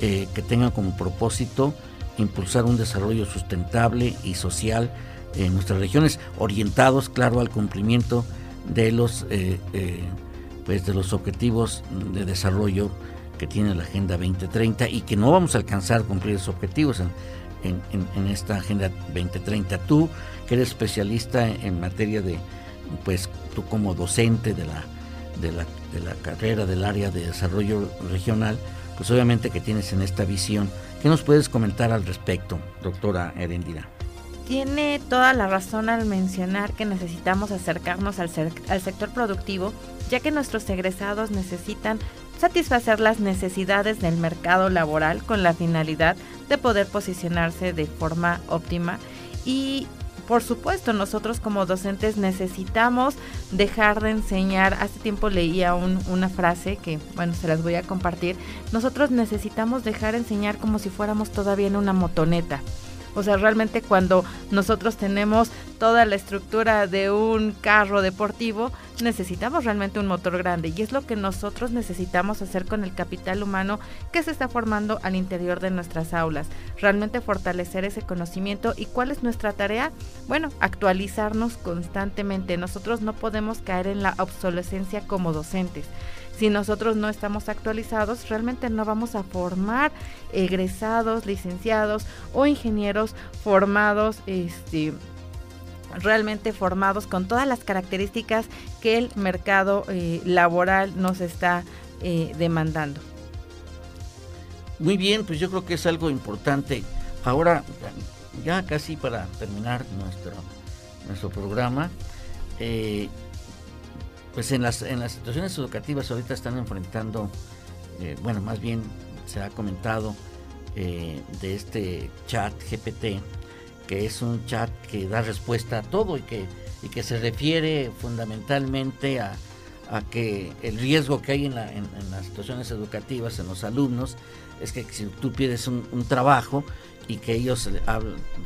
eh, que tengan como propósito impulsar un desarrollo sustentable y social en nuestras regiones, orientados, claro, al cumplimiento de los pues, de los objetivos de desarrollo que tiene la Agenda 2030 y que no vamos a alcanzar cumplir esos objetivos en, esta Agenda 2030. Tú, que eres especialista en materia de, pues tú como docente de la, de la, de la carrera del área de desarrollo regional, pues obviamente que tienes en esta visión. ¿Qué nos puedes comentar al respecto, doctora Erendira? Tiene toda la razón al mencionar que necesitamos acercarnos al, sector productivo, ya que nuestros egresados necesitan satisfacer las necesidades del mercado laboral con la finalidad de poder posicionarse de forma óptima y por supuesto, nosotros como docentes necesitamos dejar de enseñar. Hace tiempo leía un, una frase que, bueno, se las voy a compartir. Nosotros necesitamos dejar de enseñar como si fuéramos todavía en una motoneta. O sea, realmente cuando nosotros tenemos toda la estructura de un carro deportivo, necesitamos realmente un motor grande y es lo que nosotros necesitamos hacer con el capital humano que se está formando al interior de nuestras aulas. Realmente fortalecer ese conocimiento y cuál es nuestra tarea? Bueno, actualizarnos constantemente. Nosotros no podemos caer en la obsolescencia como docentes si nosotros no estamos actualizados, realmente no vamos a formar egresados, licenciados o ingenieros formados, este, realmente formados con todas las características que el mercado eh, laboral nos está eh, demandando. Muy bien, pues yo creo que es algo importante. Ahora, ya casi para terminar nuestro, nuestro programa, eh, pues en las, en las situaciones educativas ahorita están enfrentando, eh, bueno, más bien se ha comentado eh, de este chat GPT, que es un chat que da respuesta a todo y que, y que se refiere fundamentalmente a, a que el riesgo que hay en, las situaciones educativas, en los alumnos, es que si tú pides un, trabajo y que ellos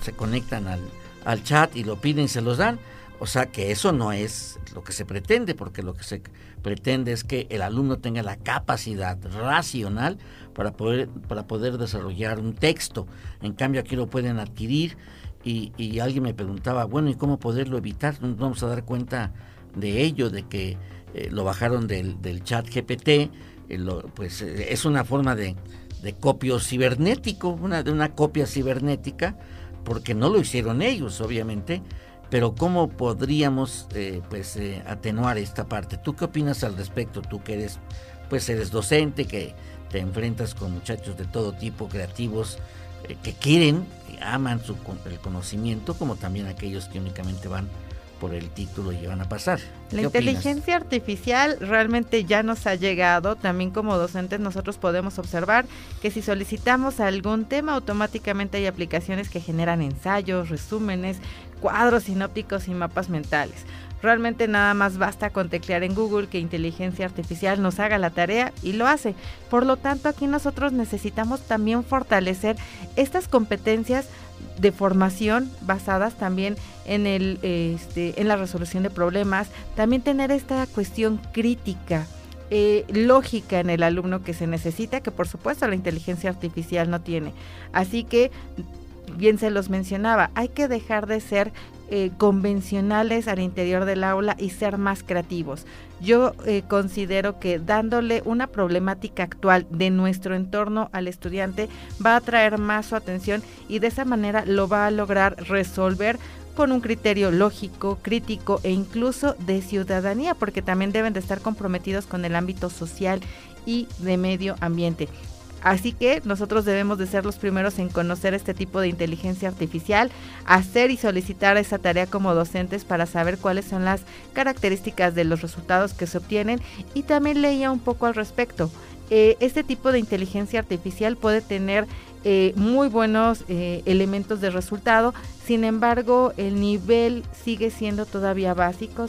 se, conectan al, al, chat y lo piden y se los dan, o sea que eso no es lo que se pretende, porque lo que se pretende es que el alumno tenga la capacidad racional para poder, para poder desarrollar un texto. En cambio aquí lo pueden adquirir y, alguien me preguntaba, bueno, ¿y cómo poderlo evitar? Nos vamos a dar cuenta de ello, de que eh, lo bajaron del, del chat GPT, eh, pues eh, es una forma de, de copio cibernético, una, de una copia cibernética, porque no lo hicieron ellos, obviamente, pero ¿cómo podríamos pues atenuar esta parte? ¿Tú qué opinas al respecto? Tú que eres, pues eres docente, que te enfrentas con muchachos de todo tipo, creativos, que quieren, aman su, el conocimiento, como también aquellos que únicamente van por el título y van a pasar. La inteligencia artificial realmente ya nos ha llegado. También como docentes nosotros podemos observar que si solicitamos algún tema, automáticamente hay aplicaciones que generan ensayos, resúmenes, cuadros sinópticos y mapas mentales. Realmente nada más basta con teclear en Google que inteligencia artificial nos haga la tarea y lo hace. Por lo tanto, aquí nosotros necesitamos también fortalecer estas competencias de formación basadas también en, el, este, en la resolución de problemas, también tener esta cuestión crítica. Eh, lógica en el alumno que se necesita, que por supuesto la inteligencia artificial no tiene. Así que, bien se los mencionaba, hay que dejar de ser eh, convencionales al interior del aula y ser más creativos. Yo eh, considero que dándole una problemática actual de nuestro entorno al estudiante va a atraer más su atención y de esa manera lo va a lograr resolver con un criterio lógico, crítico e incluso de ciudadanía, porque también deben de estar comprometidos con el ámbito social y de medio ambiente. Así que nosotros debemos de ser los primeros en conocer este tipo de inteligencia artificial, hacer y solicitar esa tarea como docentes para saber cuáles son las características de los resultados que se obtienen y también leía un poco al respecto. Eh, este tipo de inteligencia artificial puede tener eh, muy buenos eh, elementos de resultado, sin embargo el nivel sigue siendo todavía básico,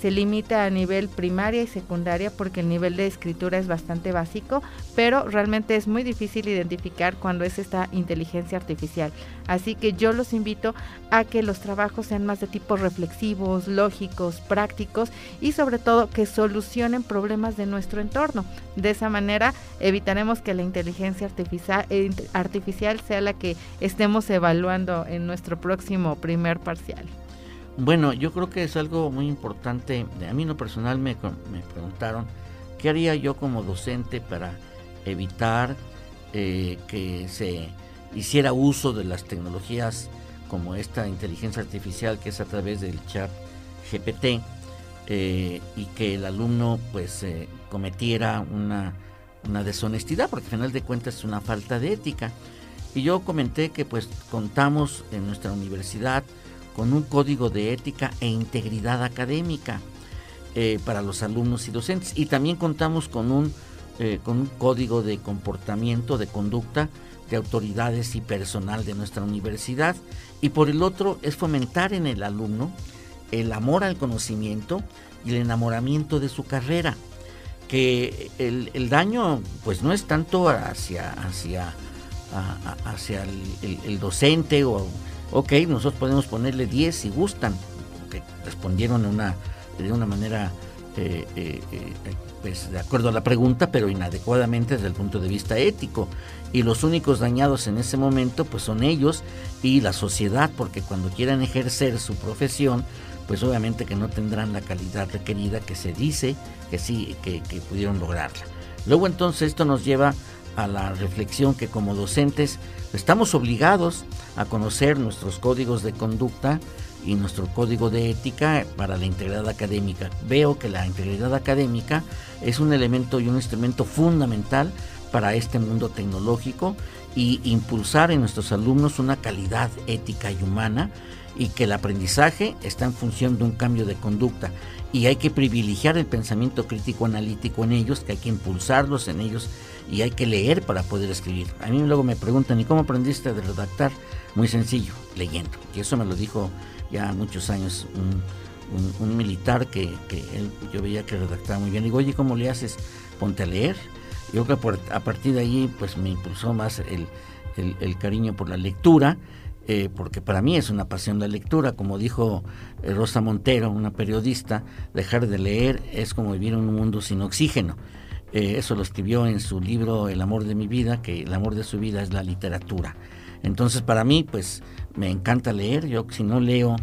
se limita a nivel primaria y secundaria porque el nivel de escritura es bastante básico, pero realmente es muy difícil identificar cuando es esta inteligencia artificial. Así que yo los invito a que los trabajos sean más de tipo reflexivos, lógicos, prácticos y sobre todo que solucionen problemas de nuestro entorno. De esa manera evitaremos que la inteligencia artificial, artificial sea la que estemos evaluando en nuestro próximo primer parcial. Bueno, yo creo que es algo muy importante. A mí en lo personal me, me preguntaron qué haría yo como docente para evitar eh, que se hiciera uso de las tecnologías como esta inteligencia artificial que es a través del chat GPT eh, y que el alumno pues eh, cometiera una, una deshonestidad porque al final de cuentas es una falta de ética. Y yo comenté que pues contamos en nuestra universidad con un código de ética e integridad académica eh, para los alumnos y docentes. Y también contamos con un, eh, con un código de comportamiento, de conducta de autoridades y personal de nuestra universidad. Y por el otro es fomentar en el alumno el amor al conocimiento y el enamoramiento de su carrera. Que el, daño pues no es tanto hacia, hacia, hacia el docente o ok, nosotros podemos ponerle 10 si gustan, que respondieron de una, de una manera eh, eh, eh, pues de acuerdo a la pregunta, pero inadecuadamente desde el punto de vista ético. Y los únicos dañados en ese momento pues son ellos y la sociedad, porque cuando quieran ejercer su profesión, pues obviamente que no tendrán la calidad requerida que se dice que sí, que, que pudieron lograrla. Luego entonces esto nos lleva a la reflexión que como docentes estamos obligados a conocer nuestros códigos de conducta y nuestro código de ética para la integridad académica. Veo que la integridad académica es un elemento y un instrumento fundamental para este mundo tecnológico y impulsar en nuestros alumnos una calidad ética y humana y que el aprendizaje está en función de un cambio de conducta y hay que privilegiar el pensamiento crítico analítico en ellos, que hay que impulsarlos en ellos y hay que leer para poder escribir. A mí luego me preguntan, ¿y cómo aprendiste a redactar? Muy sencillo, leyendo. Y eso me lo dijo ya muchos años un, militar que, él, yo veía que redactaba muy bien. Digo, oye, ¿cómo le haces? Ponte a leer. Yo creo que a partir de ahí pues me impulsó más el, el cariño por la lectura eh, porque para mí es una pasión la lectura, como dijo eh, Rosa Montero, una periodista, dejar de leer es como vivir en un mundo sin oxígeno. Eh, eso lo escribió en su libro El amor de mi vida, que el amor de su vida es la literatura. Entonces para mí, pues me encanta leer, yo si no leo,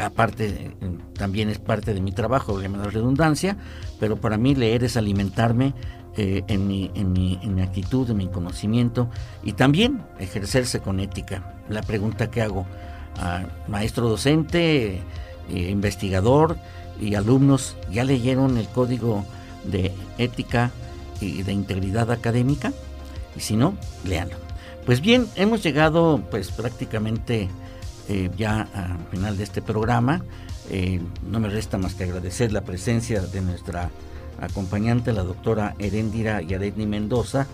aparte también es parte de mi trabajo, de la redundancia, pero para mí leer es alimentarme eh, en, mi, en, mi, en, mi, actitud, en mi conocimiento y también ejercerse con ética. La pregunta que hago a maestro docente, eh, investigador y alumnos, ¿ya leyeron el código de ética y de integridad académica? Y si no, léanlo. Pues bien, hemos llegado pues prácticamente eh, ya al final de este programa. no me resta más que agradecer la presencia de nuestra acompañante la doctora Herendira Yaretni Mendoza,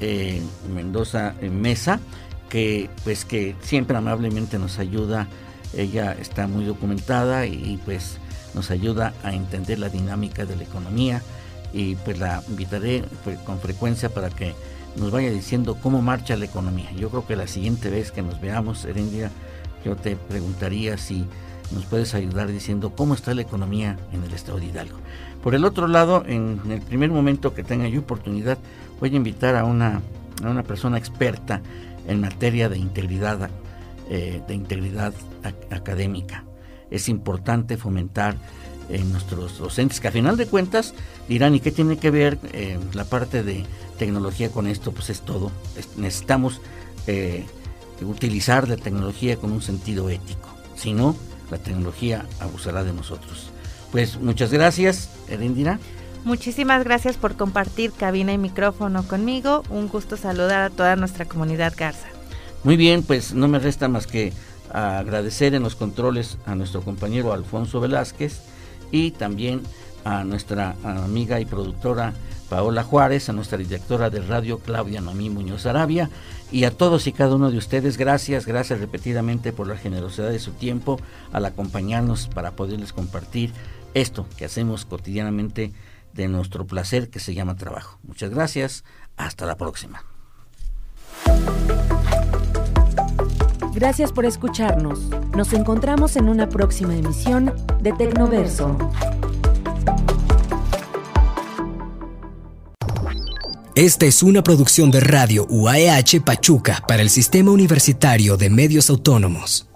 eh, Mendoza Mesa, que pues que siempre amablemente nos ayuda, ella está muy documentada y, pues nos ayuda a entender la dinámica de la economía y pues la invitaré pues, con frecuencia para que nos vaya diciendo cómo marcha la economía. Yo creo que la siguiente vez que nos veamos, Herendira, yo te preguntaría si nos puedes ayudar diciendo cómo está la economía en el estado de Hidalgo. Por el otro lado, en el primer momento que tenga yo oportunidad, voy a invitar a una, a una persona experta en materia de integridad, eh, de integridad académica. Es importante fomentar en nuestros docentes, que a final de cuentas dirán, ¿y qué tiene que ver eh, la parte de tecnología con esto? Pues es todo. necesitamos eh, utilizar la tecnología con un sentido ético. Si no, la tecnología abusará de nosotros. Pues muchas gracias, Erendira. Muchísimas gracias por compartir cabina y micrófono conmigo. Un gusto saludar a toda nuestra comunidad Garza. Muy bien, pues no me resta más que agradecer en los controles a nuestro compañero Alfonso Velázquez y también a nuestra amiga y productora Paola Juárez, a nuestra directora de radio Claudia Noemí Muñoz Arabia y a todos y cada uno de ustedes, gracias, gracias repetidamente por la generosidad de su tiempo al acompañarnos para poderles compartir esto que hacemos cotidianamente de nuestro placer que se llama trabajo. Muchas gracias, hasta la próxima. Gracias por escucharnos. Nos encontramos en una próxima emisión de Tecnoverso. Esta es una producción de Radio UAEH Pachuca para el Sistema Universitario de Medios Autónomos.